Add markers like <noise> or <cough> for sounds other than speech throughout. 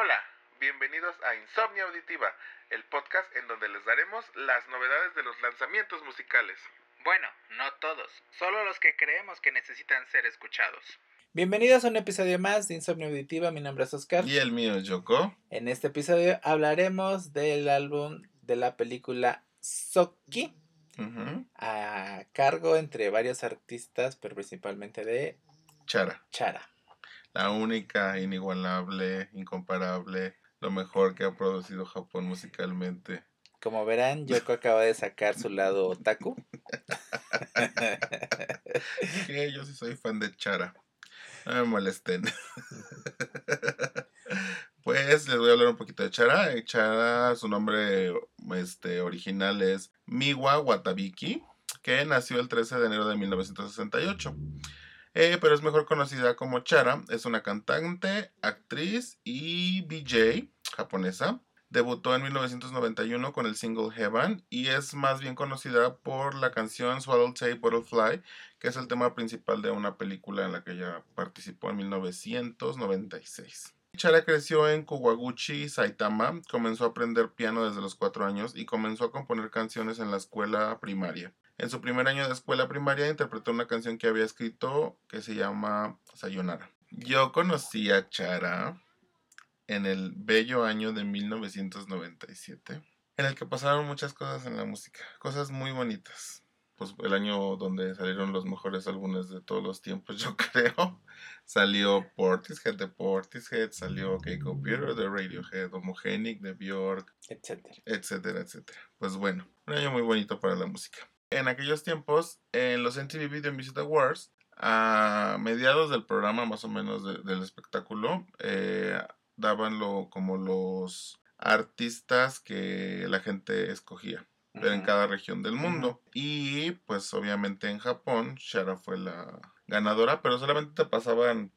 Hola, bienvenidos a Insomnia Auditiva, el podcast en donde les daremos las novedades de los lanzamientos musicales. Bueno, no todos, solo los que creemos que necesitan ser escuchados. Bienvenidos a un episodio más de Insomnia Auditiva, mi nombre es Oscar. Y el mío es Yoko. En este episodio hablaremos del álbum de la película Soki, a cargo entre varios artistas, pero principalmente de Chara, Chara. La única, inigualable, incomparable, lo mejor que ha producido Japón musicalmente. Como verán, Yoko acaba de sacar su lado otaku. <laughs> Que yo sí soy fan de Chara. No me molesten. <laughs> Pues les voy a hablar un poquito de Chara. Eh, Chara, su nombre este, original es Miwa Watabiki, que nació el 13 de enero de 1968. Eh, pero es mejor conocida como Chara. Es una cantante, actriz y BJ japonesa. Debutó en 1991 con el single Heaven y es más bien conocida por la canción Swallow Tape Butterfly, que es el tema principal de una película en la que ella participó en 1996. Chara creció en Kuwaguchi, Saitama, comenzó a aprender piano desde los 4 años y comenzó a componer canciones en la escuela primaria. En su primer año de escuela primaria interpretó una canción que había escrito que se llama Sayonara. Yo conocí a Chara en el bello año de 1997, en el que pasaron muchas cosas en la música, cosas muy bonitas. Pues el año donde salieron los mejores álbumes de todos los tiempos, <laughs> yo creo. Salió Portishead de Portishead, salió K-Computer de Radiohead, Homogenic de Bjork, etcétera. etcétera, etcétera. Pues bueno, un año muy bonito para la música. En aquellos tiempos, en los MTV Video Music Awards, a mediados del programa más o menos de- del espectáculo, eh, daban lo, como los artistas que la gente escogía pero en cada región del mundo. Y pues obviamente en Japón, Shara fue la ganadora, pero solamente te pasaban,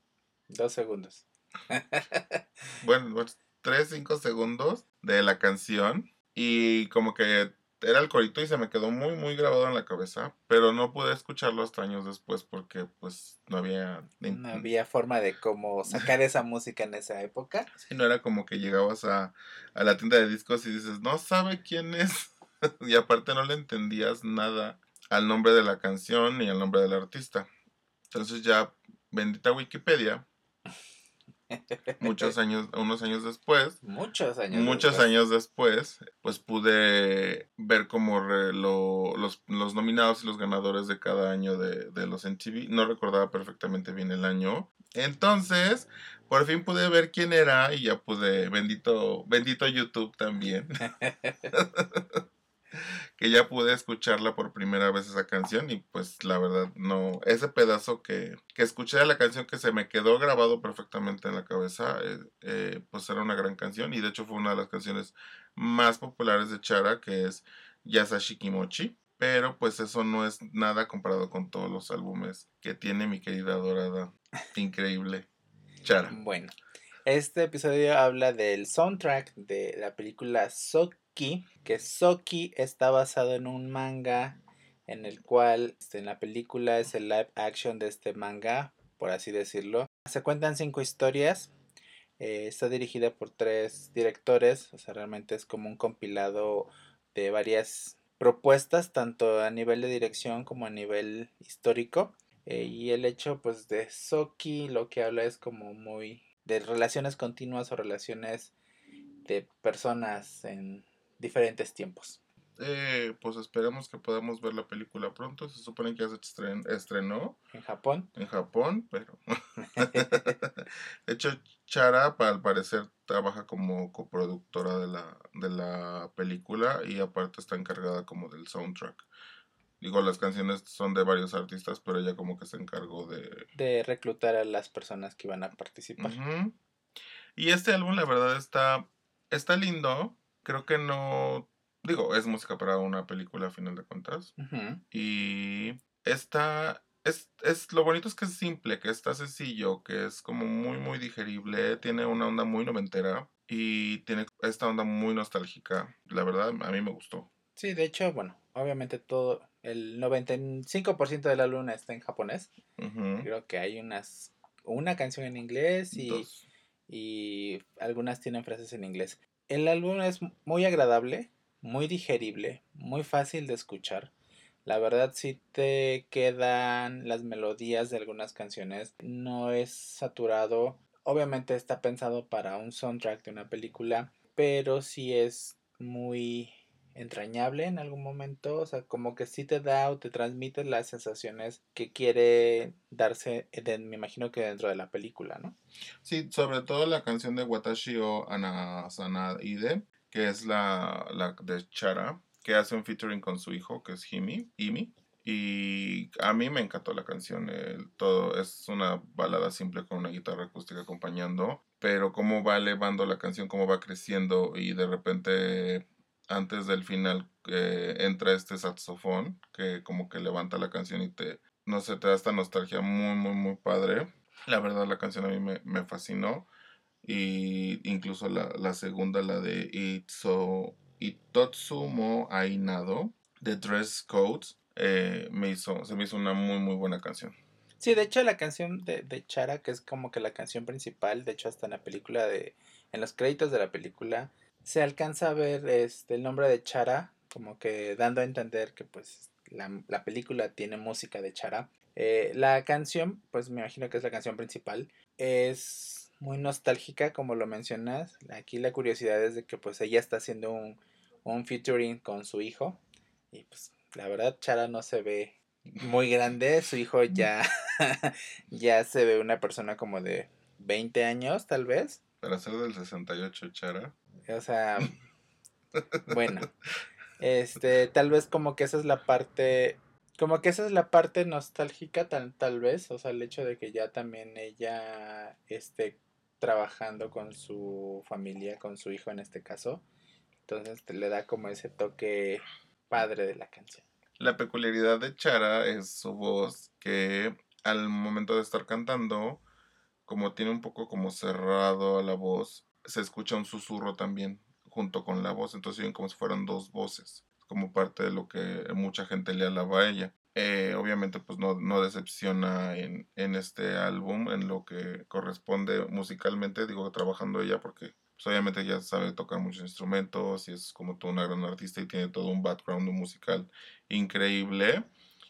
Dos segundos. <laughs> bueno, 3, 5 segundos de la canción y como que era el corito y se me quedó muy, muy grabado en la cabeza, pero no pude escucharlo hasta años después porque pues no había... No había forma de cómo sacar <laughs> esa música en esa época. Sí, no era como que llegabas a, a la tienda de discos y dices, no sabe quién es. <laughs> y aparte no le entendías nada al nombre de la canción ni al nombre del artista. Entonces ya, bendita Wikipedia, <laughs> muchos años, unos años después, Muchos años. muchos después. años después, pues pude ver como re- lo- los, los nominados y los ganadores de cada año de, de los MTV. No recordaba perfectamente bien el año. Entonces, por fin pude ver quién era y ya pude, bendito, bendito YouTube también. <laughs> <laughs> que ya pude escucharla por primera vez esa canción y pues la verdad no, ese pedazo que, que escuché de la canción que se me quedó grabado perfectamente en la cabeza, eh, eh, pues era una gran canción y de hecho fue una de las canciones más populares de Chara que es Yasashi Kimochi. Pero pues eso no es nada comparado con todos los álbumes que tiene mi querida dorada. <laughs> Increíble. Chara. Bueno, este episodio habla del soundtrack de la película Que Soki está basado en un manga en el cual este, en la película es el live action de este manga, por así decirlo. Se cuentan cinco historias. eh, está dirigida por tres directores, o sea, realmente es como un compilado de varias propuestas, tanto a nivel de dirección como a nivel histórico. Eh, y el hecho pues de Soki lo que habla es como muy de relaciones continuas o relaciones de personas en diferentes tiempos. Eh, pues esperamos que podamos ver la película pronto. Se supone que ya se estren- estrenó En Japón, en Japón, pero... <laughs> <laughs> de hecho, Chara, al parecer, trabaja como coproductora de la, de la película y aparte está encargada como del soundtrack. Digo, las canciones son de varios artistas, pero ella como que se encargó de... de reclutar a las personas que iban a participar. Y este álbum, la verdad, está, está lindo. Creo que no... Digo, es música para una película a final de cuentas. Y está. Es, es, lo bonito es que es simple, que está sencillo, que es como muy, muy digerible. Tiene una onda muy noventera y tiene esta onda muy nostálgica. La verdad, a mí me gustó. Sí, de hecho, bueno, obviamente todo, el 95% del álbum está en japonés. Creo que hay unas una canción en inglés y, Dos. y algunas tienen frases en inglés. El álbum es muy agradable, muy digerible, muy fácil de escuchar. La verdad si te quedan las melodías de algunas canciones, no es saturado. Obviamente está pensado para un soundtrack de una película, pero sí es muy entrañable en algún momento, o sea, como que sí te da o te transmite las sensaciones que quiere darse, me imagino que dentro de la película, ¿no? Sí, sobre todo la canción de Watashi o Ide, que es la, la de Chara, que hace un featuring con su hijo, que es Himi, Imi. Y a mí me encantó la canción. todo es una balada simple con una guitarra acústica acompañando. Pero cómo va elevando la canción, cómo va creciendo y de repente antes del final eh, entra este saxofón que como que levanta la canción y te, no sé, te da esta nostalgia muy, muy, muy padre. La verdad la canción a mí me, fascinó. Y incluso la, la segunda, la de Itso, Itotsumo Ainado, de Dress Codes, eh, me hizo, se me hizo una muy, muy buena canción. Sí, de hecho la canción de, de Chara, que es como que la canción principal, de hecho hasta en la película de, en los créditos de la película, se alcanza a ver este, el nombre de Chara, como que dando a entender que pues la, película tiene música de Chara. Eh, la canción, pues me imagino que es la canción principal, es muy nostálgica como lo mencionas. Aquí la curiosidad es de que pues ella está haciendo un, un featuring con su hijo y pues la verdad Chara no se ve muy grande, su hijo <laughs> ya, <laughs> ya se ve una persona como de 20 años tal vez. Para ser del 68, Chara. O sea, <laughs> bueno, este, tal vez como que esa es la parte, como que esa es la parte nostálgica tal, tal vez, o sea, el hecho de que ya también ella esté trabajando con su familia, con su hijo en este caso, entonces le da como ese toque padre de la canción. La peculiaridad de Chara es su voz que al momento de estar cantando, como tiene un poco como cerrado a la voz, se escucha un susurro también junto con la voz, entonces ven como si fueran dos voces, como parte de lo que mucha gente le alaba a ella. Eh, obviamente pues no, no decepciona en, en, este álbum, en lo que corresponde musicalmente, digo trabajando ella porque pues, obviamente ya sabe tocar muchos instrumentos y es como toda una gran artista y tiene todo un background musical increíble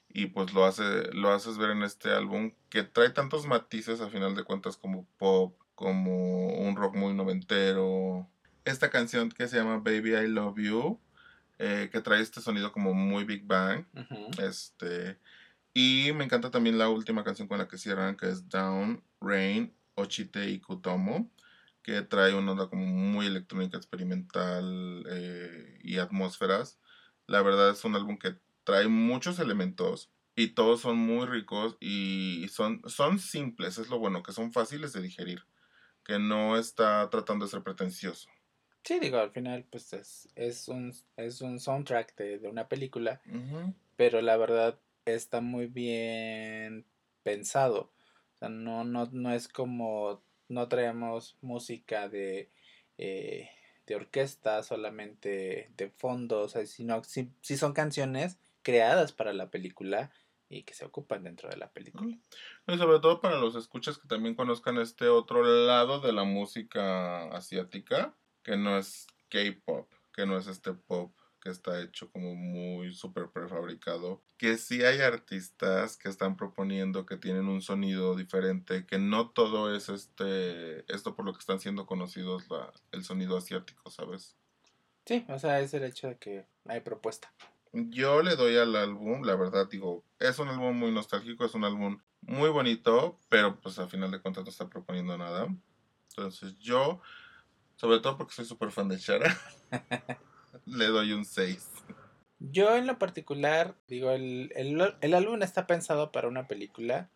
y pues lo hace lo haces ver en este álbum que trae tantos matices a final de cuentas como pop como un rock muy noventero. Esta canción que se llama Baby I Love You, eh, que trae este sonido como muy Big Bang. Este. Y me encanta también la última canción con la que cierran, que es Down, Rain, Ochite y Kutomo, que trae una onda como muy electrónica, experimental eh, y atmósferas. La verdad es un álbum que trae muchos elementos y todos son muy ricos y son, son simples, es lo bueno, que son fáciles de digerir que no está tratando de ser pretencioso. Sí, digo, al final pues es, es, un, es un soundtrack de, una película, pero la verdad está muy bien pensado. O sea, no, no, no es como, no traemos música de, eh, de orquesta solamente de fondo, o sea, sino si, si son canciones creadas para la película y que se ocupan dentro de la película. Y sobre todo para los escuchas que también conozcan este otro lado de la música asiática, que no es K-pop, que no es este pop que está hecho como muy súper prefabricado, que sí hay artistas que están proponiendo que tienen un sonido diferente, que no todo es este, esto por lo que están siendo conocidos la, el sonido asiático, ¿sabes? Sí, o sea, es el hecho de que hay propuesta. Yo le doy al álbum, la verdad, digo, es un álbum muy nostálgico, es un álbum muy bonito, pero pues al final de cuentas no está proponiendo nada. Entonces yo, sobre todo porque soy súper fan de Chara, <laughs> le doy un 6. Yo en lo particular, digo, el, el, el álbum está pensado para una película.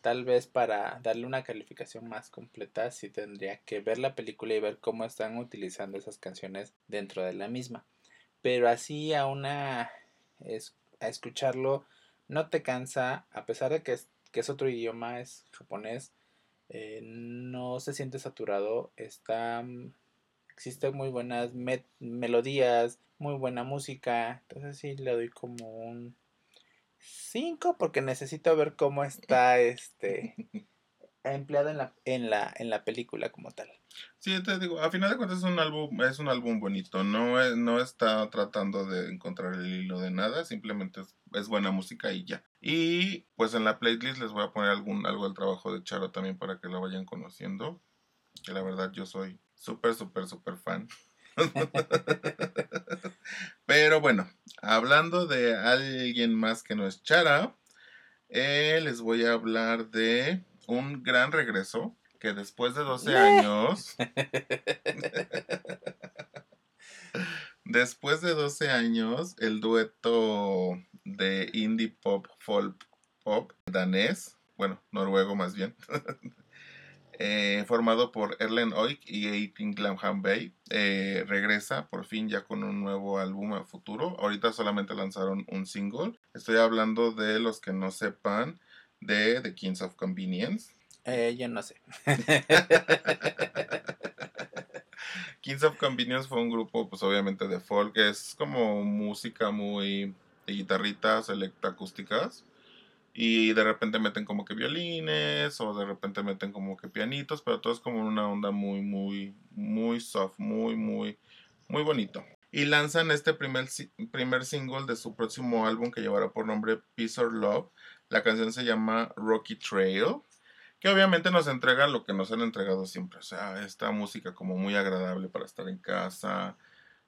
Tal vez para darle una calificación más completa, sí tendría que ver la película y ver cómo están utilizando esas canciones dentro de la misma pero así a una es, a escucharlo no te cansa a pesar de que es, que es otro idioma es japonés eh, no se siente saturado está mm, existen muy buenas melodías muy buena música entonces sí le doy como un 5 porque necesito ver cómo está este <laughs> empleado en la, en la, en la película como tal. Sí, te digo, a final de cuentas es un álbum, es un álbum bonito, no, no está tratando de encontrar el hilo de nada, simplemente es, buena música y ya. Y pues en la playlist les voy a poner algún, algo del trabajo de Charo también para que la vayan conociendo, que la verdad yo soy súper, súper, súper fan. <laughs> Pero bueno, hablando de alguien más que no es Chara, eh, les voy a hablar de un gran regreso que después de 12 años, <laughs> después de 12 años, el dueto de indie pop, folk pop danés, bueno, noruego más bien, <laughs> eh, formado por Erlen Oik y Eitin Glamham Bay, eh, regresa por fin ya con un nuevo álbum a futuro. Ahorita solamente lanzaron un single. Estoy hablando de los que no sepan de The Kings of Convenience. Eh, yo no sé. <laughs> Kings of Convenience fue un grupo, pues obviamente de folk, es como música muy de guitarritas electroacústicas. Y de repente meten como que violines, o de repente meten como que pianitos, pero todo es como una onda muy, muy, muy soft, muy, muy, muy bonito. Y lanzan este primer, primer single de su próximo álbum que llevará por nombre Peace or Love. La canción se llama Rocky Trail que obviamente nos entrega lo que nos han entregado siempre, o sea, esta música como muy agradable para estar en casa,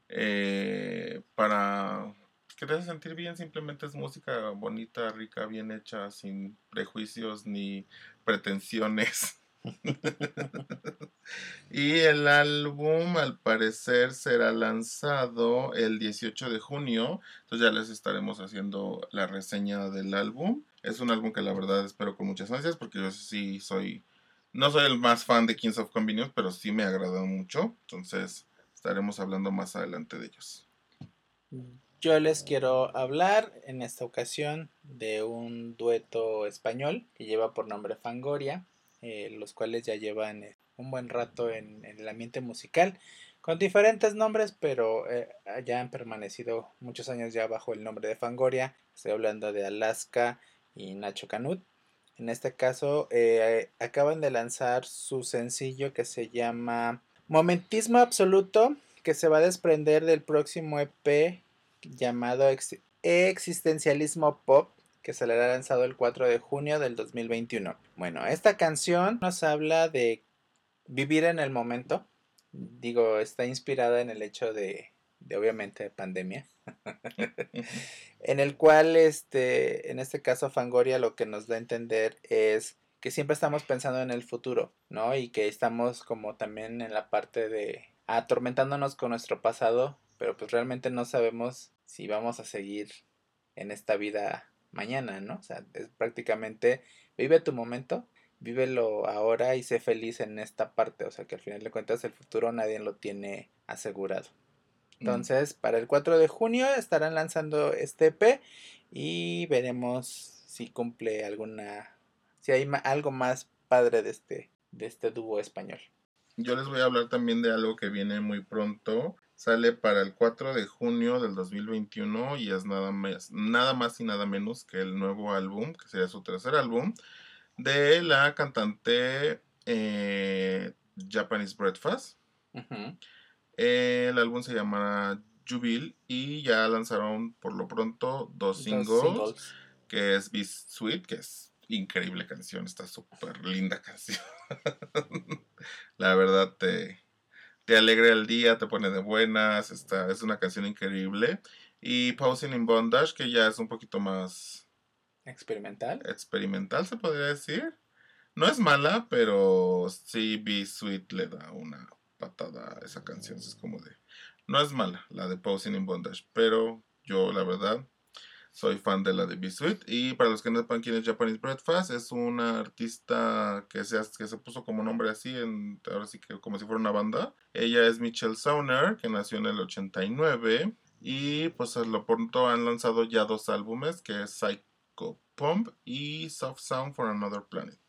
eh, para que te hace sentir bien, simplemente es música bonita, rica, bien hecha, sin prejuicios ni pretensiones. <laughs> y el álbum al parecer será lanzado el 18 de junio, entonces ya les estaremos haciendo la reseña del álbum. Es un álbum que la verdad espero con muchas ansias porque yo sí soy, no soy el más fan de Kings of Convenience, pero sí me agradan mucho, entonces estaremos hablando más adelante de ellos. Yo les quiero hablar en esta ocasión de un dueto español que lleva por nombre Fangoria, eh, los cuales ya llevan eh, un buen rato en, el ambiente musical, con diferentes nombres, pero eh, ya han permanecido muchos años ya bajo el nombre de Fangoria. Estoy hablando de Alaska y Nacho Canut. En este caso, acaban de lanzar su sencillo que se llama Momentismo Absoluto, que se va a desprender del próximo EP llamado Ex- Existencialismo Pop, que será lanzado el 4 de junio del 2021. Bueno, esta canción nos habla de vivir en el momento. Digo, está inspirada en el hecho de, de obviamente, pandemia. <laughs> en el cual, este, en este caso, Fangoria lo que nos da a entender es que siempre estamos pensando en el futuro, ¿no? Y que estamos como también en la parte de atormentándonos con nuestro pasado, pero pues realmente no sabemos si vamos a seguir en esta vida mañana, ¿no? O sea, es prácticamente vive tu momento, vívelo ahora y sé feliz en esta parte, o sea, que al final de cuentas el futuro nadie lo tiene asegurado. Entonces, para el 4 de junio estarán lanzando este EP y veremos si cumple alguna si hay ma- algo más padre de este de este dúo español. Yo les voy a hablar también de algo que viene muy pronto. Sale para el 4 de junio del 2021 y es nada más, nada más y nada menos que el nuevo álbum, que sería su tercer álbum, de la cantante eh, Japanese Breakfast. Ujú. El álbum se llama Jubil y ya lanzaron por lo pronto dos singles. que es Be Sweet, que es increíble canción, está súper linda canción. <laughs> La verdad te, te alegra el día, te pone de buenas, está, es una canción increíble. Y Pausing in Bondage, que ya es un poquito más experimental. experimental, se podría decir. No es mala, pero sí Be Sweet le da una patada a esa canción. Es como de... No es mala la de Pausing in Bondage, pero yo la verdad soy fan de la de Be Sweet. Y para los que no sepan quién es Japanese Breakfast, es una artista que se, que se puso como nombre así, en, ahora sí que como si fuera una banda. Ella es Michelle Sauner, que nació en el 89. Y pues a lo pronto han lanzado ya dos álbumes, que es Psycho Pump y Soft Sound for Another Planet.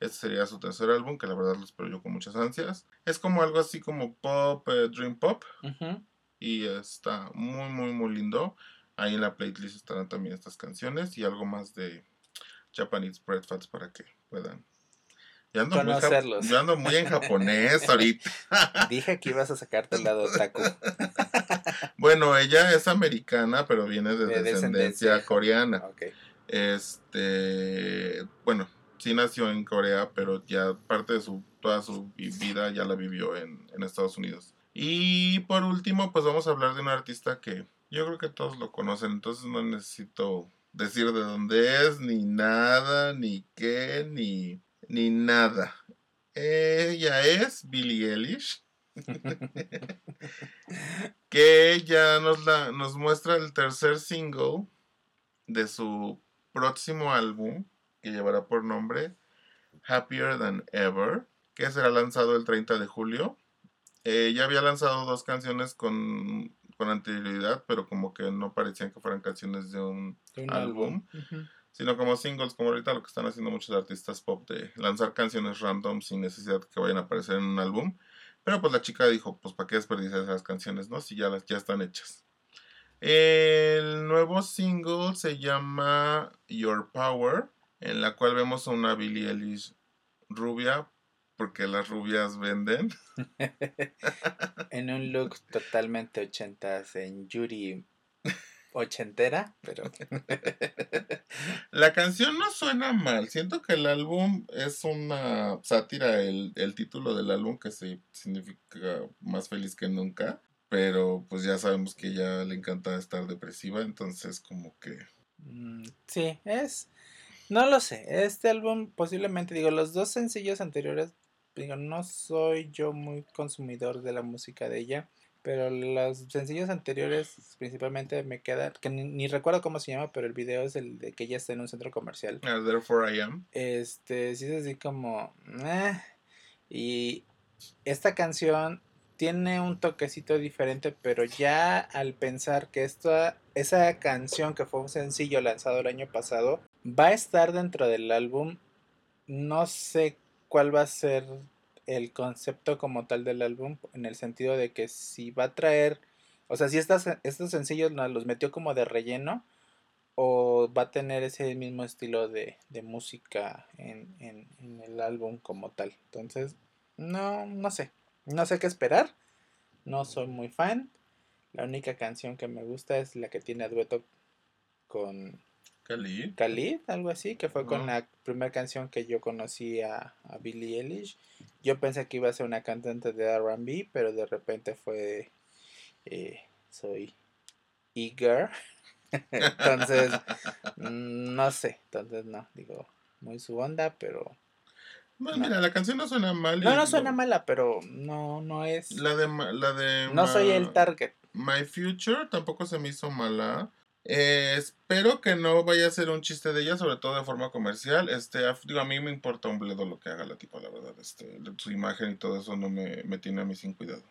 Este sería su tercer álbum, que la verdad lo espero yo con muchas ansias. Es como algo así como pop, eh, dream pop, y está muy, muy, muy lindo. Ahí en la playlist estarán también estas canciones y algo más de Japanese Breakfast para que puedan Yo ando, muy, yo ando muy en japonés ahorita. <laughs> Dije que ibas a sacarte el lado taco. <laughs> Bueno, ella es americana, pero viene de, De descendencia, descendencia. coreana. Este, bueno, sí nació en Corea, pero ya parte de su toda su vi- vida ya la vivió en, en Estados Unidos. Y por último, pues vamos a hablar de un artista que yo creo que todos lo conocen, entonces no necesito decir de dónde es, ni nada, ni qué, ni, ni nada. Ella es Billie Eilish. <laughs> que ya nos, la, nos muestra el tercer single de su próximo álbum, que llevará por nombre Happier Than Ever, que será lanzado el 30 de julio. Eh, ya había lanzado dos canciones con, con anterioridad, pero como que no parecían que fueran canciones de un Un álbum, sino como singles, como ahorita lo que están haciendo muchos artistas pop, de lanzar canciones random sin necesidad que vayan a aparecer en un álbum. Pero pues la chica dijo, pues para qué desperdiciar esas canciones, ¿no? Si ya las ya están hechas. El nuevo single se llama Your Power, en la cual vemos a una Billie Eilish rubia, porque las rubias venden. <laughs> En un look totalmente ochentas, en Yuri ochentera, pero <laughs> La canción no suena mal. Siento que el álbum es una sátira, el, el título del álbum que se significa más feliz que nunca. Pero pues ya sabemos que ella le encanta estar depresiva, entonces como que... mm, sí, es... No lo sé, este álbum posiblemente, digo, los dos sencillos anteriores, digo, no soy yo muy consumidor de la música de ella, pero los sencillos anteriores principalmente me quedan, que ni, ni recuerdo cómo se llama, pero el video es el de que ella está en un centro comercial. ah, Therefore I Am. Este, sí es así como... "Eh". Y esta canción tiene un toquecito diferente, pero ya al pensar que esta, esa canción que fue un sencillo lanzado el año pasado, va a estar dentro del álbum, no sé cuál va a ser el concepto como tal del álbum, en el sentido de que si va a traer, o sea, si estas, estos sencillos los metió como de relleno, o va a tener ese mismo estilo de, música en el álbum como tal. Entonces, no, no sé. No sé qué esperar. No soy muy fan. La única canción que me gusta es la que tiene a dueto con Khalid. Khalid, algo así, que fue con Ah. la primera canción que yo conocí a, a Billie Eilish. Yo pensé que iba a ser una cantante de RB, pero de repente fue eh, soy eager. <laughs> entonces, mm, no sé, entonces no, digo, muy su onda, pero... Bueno, No. mira, la canción no suena mal. No, no lo- suena mala, pero no, no es... La de, la de No soy Ma- el target. My Future tampoco se me hizo mala. Eh, espero que no vaya a ser un chiste de ella, sobre todo de forma comercial. Este, a, digo, a mí me importa un bledo lo que haga la tipa, la verdad. Este, su imagen y todo eso no me, me tiene a mí sin cuidado.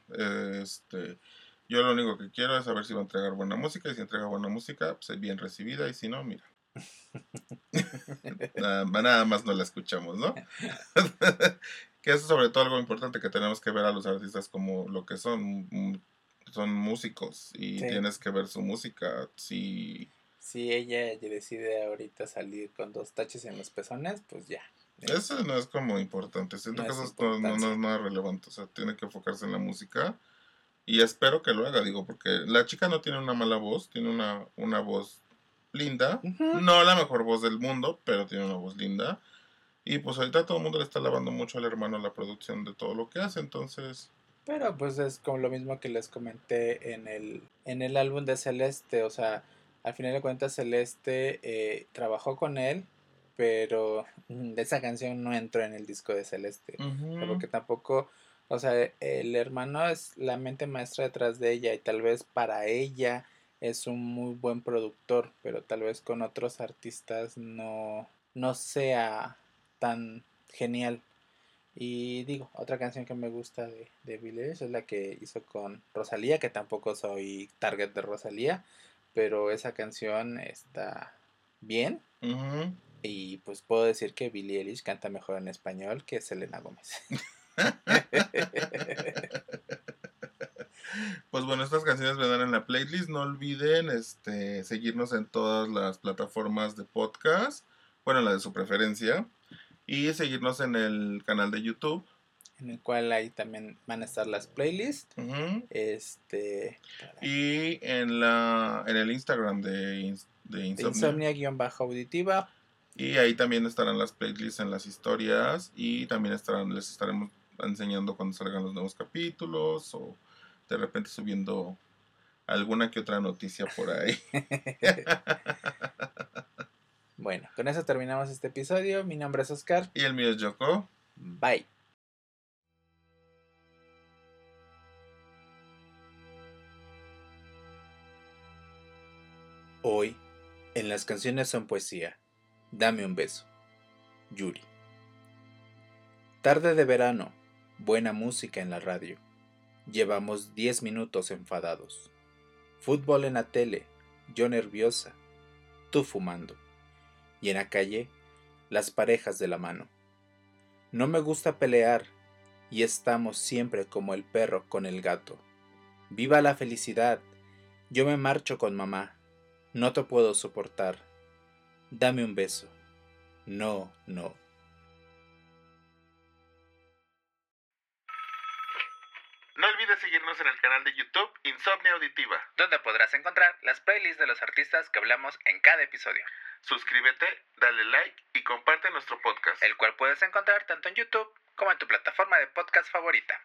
Este, yo lo único que quiero es saber si va a entregar buena música y si entrega buena música, pues bien recibida y si no, mira. <laughs> nada, nada más no la escuchamos, ¿no? <laughs> que eso es sobre todo algo importante que tenemos que ver a los artistas como lo que son, son músicos y Sí. tienes que ver su música. Si Si ella decide ahorita salir con dos taches en los pezones, pues ya. eso no es como importante, siento No que es eso es- no, no- no importancia. es nada relevante, o sea, tiene que enfocarse en la música y espero que lo haga, digo, porque la chica no tiene una mala voz, tiene una, una voz linda, no la mejor voz del mundo, pero tiene una voz linda. Y pues ahorita todo el mundo le está lavando mucho al hermano la producción de todo lo que hace, entonces... Pero pues es como lo mismo que les comenté en el, en el álbum de Celeste. O sea, al final de cuentas Celeste eh, trabajó con él, pero <laughs> esa canción no entró en el disco de Celeste. O sea, porque tampoco, o sea, el hermano es la mente maestra detrás de ella y tal vez para ella es un muy buen productor, pero tal vez con otros artistas no, no sea tan genial. Y digo, otra canción que me gusta de, de Billie Eilish es la que hizo con Rosalía, que tampoco soy target de Rosalía, pero esa canción está bien. Y pues puedo decir que Billie Eilish canta mejor en español que Selena Gómez. <laughs> Pues bueno, estas canciones vendrán en la playlist. No olviden este, seguirnos en todas las plataformas de podcast. Bueno, la de su preferencia. Y seguirnos en el canal de YouTube. En el cual ahí también van a estar las playlists. Este. Y en la en el Instagram de, Ins- de de Insomnia. Insomnia-auditiva. Y ahí también estarán las playlists en las historias. Y también estarán, les estaremos enseñando cuando salgan los nuevos capítulos. O de repente subiendo alguna que otra noticia por ahí. <laughs> <laughs> Bueno, con eso terminamos este episodio. Mi nombre es Oscar. y el mío es Yoko. Bye. Hoy, en las canciones son poesía. Dame un beso. Yuri. Tarde de verano. Buena música en la radio. Llevamos 10 minutos enfadados. Fútbol en la tele. Yo nerviosa. Tú fumando. Y en la calle, las parejas de la mano. No me gusta pelear y estamos siempre como el perro con el gato. Viva la felicidad. Yo me marcho con mamá. No te puedo soportar. Dame un beso. No, no. Insomnia Auditiva. Donde podrás encontrar las playlists de los artistas que hablamos en cada episodio, Suscríbete, dale like y comparte nuestro podcast. el cual puedes encontrar tanto en YouTube como en tu plataforma de podcast favorita.